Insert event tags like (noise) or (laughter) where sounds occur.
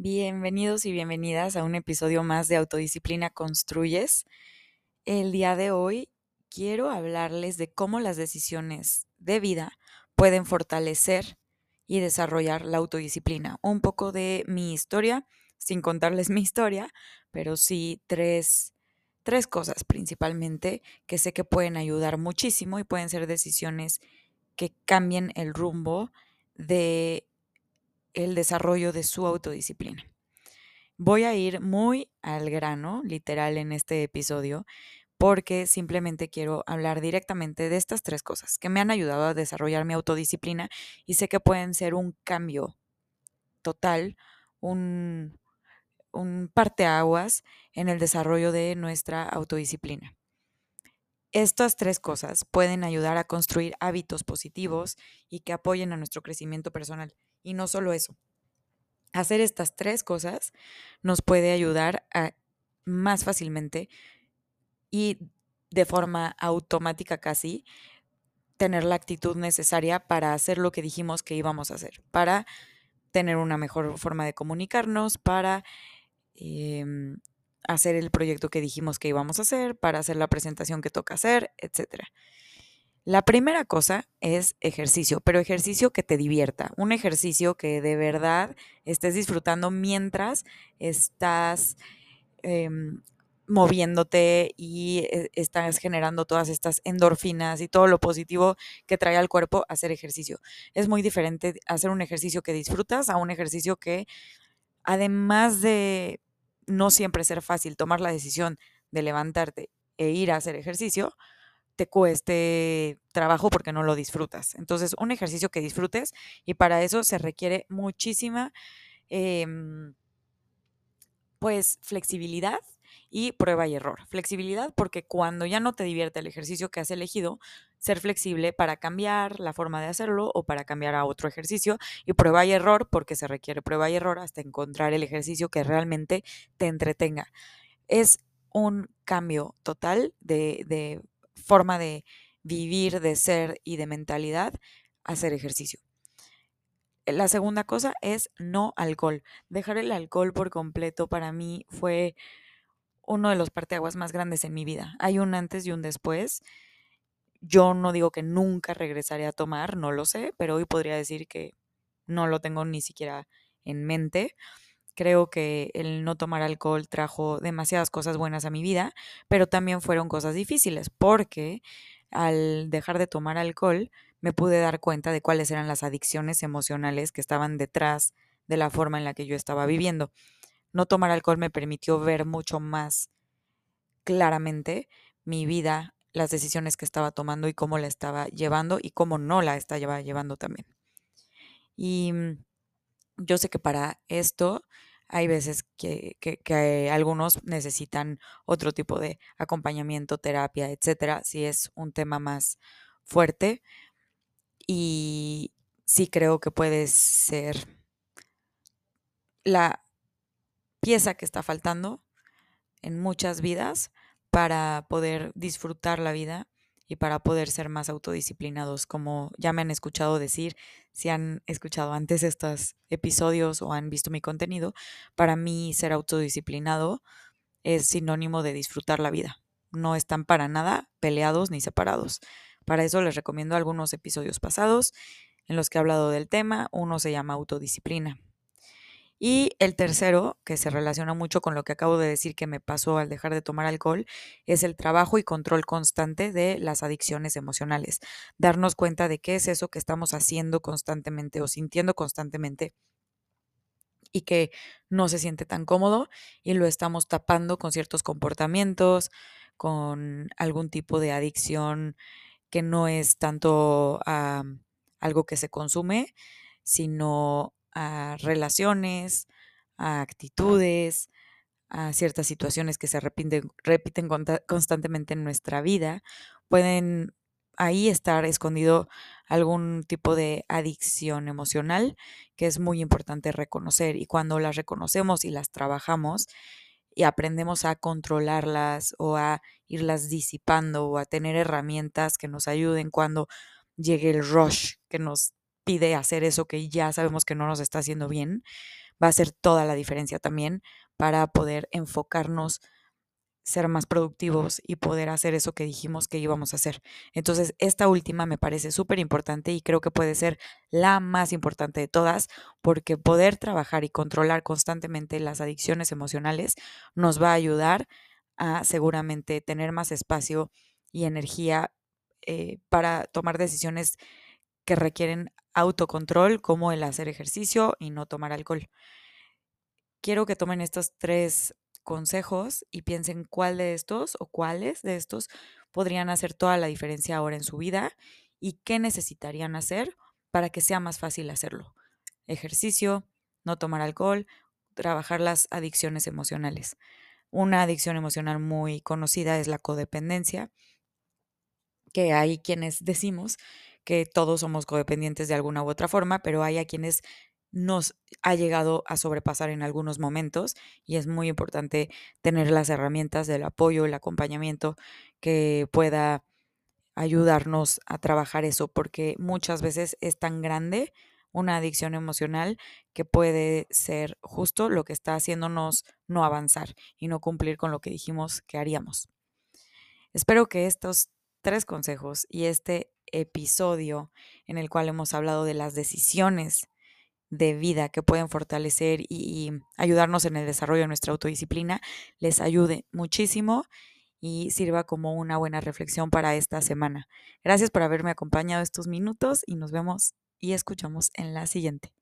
Bienvenidos y bienvenidas a un episodio más de Autodisciplina Construyes. El día de hoy quiero hablarles de cómo las decisiones de vida pueden fortalecer y desarrollar la autodisciplina. Un poco de mi historia, sin contarles (laughs) mi historia, pero sí tres, tres cosas principalmente que sé que pueden ayudar muchísimo y pueden ser decisiones que cambien el rumbo de el desarrollo de su autodisciplina. Voy a ir muy al grano, literal, en este episodio, porque simplemente quiero hablar directamente de estas tres cosas que me han ayudado a desarrollar mi autodisciplina y sé que pueden ser un cambio total, un, un parteaguas en el desarrollo de nuestra autodisciplina. Estas tres cosas pueden ayudar a construir hábitos positivos y que apoyen a nuestro crecimiento personal. Y no solo eso. Hacer estas tres cosas nos puede ayudar a más fácilmente y de forma automática casi tener la actitud necesaria para hacer lo que dijimos que íbamos a hacer, para tener una mejor forma de comunicarnos, para em, hacer el proyecto que dijimos que íbamos a hacer, para hacer la presentación que toca hacer, etcétera. La primera cosa es ejercicio, pero ejercicio que te divierta, un ejercicio que de verdad estés disfrutando mientras estás em, moviéndote y eh, estás generando todas estas endorfinas y todo lo positivo que trae al cuerpo hacer ejercicio. Es muy diferente hacer un ejercicio que disfrutas a un ejercicio que además de no siempre ser fácil tomar la decisión de levantarte e ir a hacer ejercicio, te cueste trabajo porque no lo disfrutas. Entonces, un ejercicio que disfrutes y para eso se requiere muchísima, em, pues, flexibilidad y prueba y error. Flexibilidad porque cuando ya no te divierte el ejercicio que has elegido, ser flexible para cambiar la forma de hacerlo o para cambiar a otro ejercicio y prueba y error porque se requiere prueba y error hasta encontrar el ejercicio que realmente te entretenga. Es un cambio total de, de forma de vivir, de ser y de mentalidad, hacer ejercicio. La segunda cosa es no alcohol. Dejar el alcohol por completo para mí fue uno de los parteaguas más grandes en mi vida. Hay un antes y un después. Yo no digo que nunca regresaré a tomar, no lo sé, pero hoy podría decir que no lo tengo ni siquiera en mente. Creo que el no tomar alcohol trajo demasiadas cosas buenas a mi vida, pero también fueron cosas difíciles porque al dejar de tomar alcohol me pude dar cuenta de cuáles eran las adicciones emocionales que estaban detrás de la forma en la que yo estaba viviendo. No tomar alcohol me permitió ver mucho más claramente mi vida, las decisiones que estaba tomando y cómo la estaba llevando y cómo no la estaba llevando también. Y mm, yo sé que para esto hay veces que, algunos necesitan otro tipo de acompañamiento, terapia, etcétera, si es un tema más fuerte. Y sí creo que puede ser la pieza que está faltando en muchas vidas para poder disfrutar la vida y para poder ser más autodisciplinados, como ya me han escuchado decir, si han escuchado antes estos episodios o han visto mi contenido, para mí ser autodisciplinado es sinónimo de disfrutar la vida. No están para nada peleados ni separados. Para eso les recomiendo algunos episodios pasados en los que he hablado del tema. Uno se llama autodisciplina y el tercero, que se relaciona mucho con lo que acabo de decir que me pasó al dejar de tomar alcohol, es el trabajo y control constante de las adicciones emocionales. Darnos cuenta de qué es eso que estamos haciendo constantemente o sintiendo constantemente y que no se siente tan cómodo y lo estamos tapando con ciertos comportamientos, con algún tipo de adicción que no es tanto algo que se consume, sino a relaciones, a actitudes, a ciertas situaciones que se repiten, repiten constantemente en nuestra vida, pueden ahí estar escondido algún tipo de adicción emocional que es muy importante reconocer y cuando las reconocemos y las trabajamos y aprendemos a controlarlas o a irlas disipando o a tener herramientas que nos ayuden cuando llegue el rush que nos pide hacer eso que ya sabemos que no nos está haciendo bien, va a ser toda la diferencia también para poder enfocarnos ser más productivos y poder hacer eso que dijimos que íbamos a hacer. Entonces, esta última me parece súper importante y creo que puede ser la más importante de todas porque poder trabajar y controlar constantemente las adicciones emocionales nos va a ayudar a seguramente tener más espacio y energía eh, para tomar decisiones que requieren autocontrol, como el hacer ejercicio y no tomar alcohol. Quiero que tomen estos tres consejos y piensen cuál de estos o cuáles de estos podrían hacer toda la diferencia ahora en su vida y qué necesitarían hacer para que sea más fácil hacerlo. Ejercicio, no tomar alcohol, trabajar las adicciones emocionales. Una adicción emocional muy conocida es la codependencia, que hay quienes decimos que todos somos codependientes de alguna u otra forma, pero hay a quienes nos ha llegado a sobrepasar en algunos momentos y es muy importante tener las herramientas del apoyo, el acompañamiento que pueda ayudarnos a trabajar eso, porque muchas veces es tan grande una adicción emocional que puede ser justo lo que está haciéndonos no avanzar y no cumplir con lo que dijimos que haríamos. Espero que estos tres consejos y este episodio en el cual hemos hablado de las decisiones de vida que pueden fortalecer y, ayudarnos en el desarrollo de nuestra autodisciplina, les ayude muchísimo y sirva como una buena reflexión para esta semana. Gracias por haberme acompañado estos minutos y nos vemos y escuchamos en la siguiente.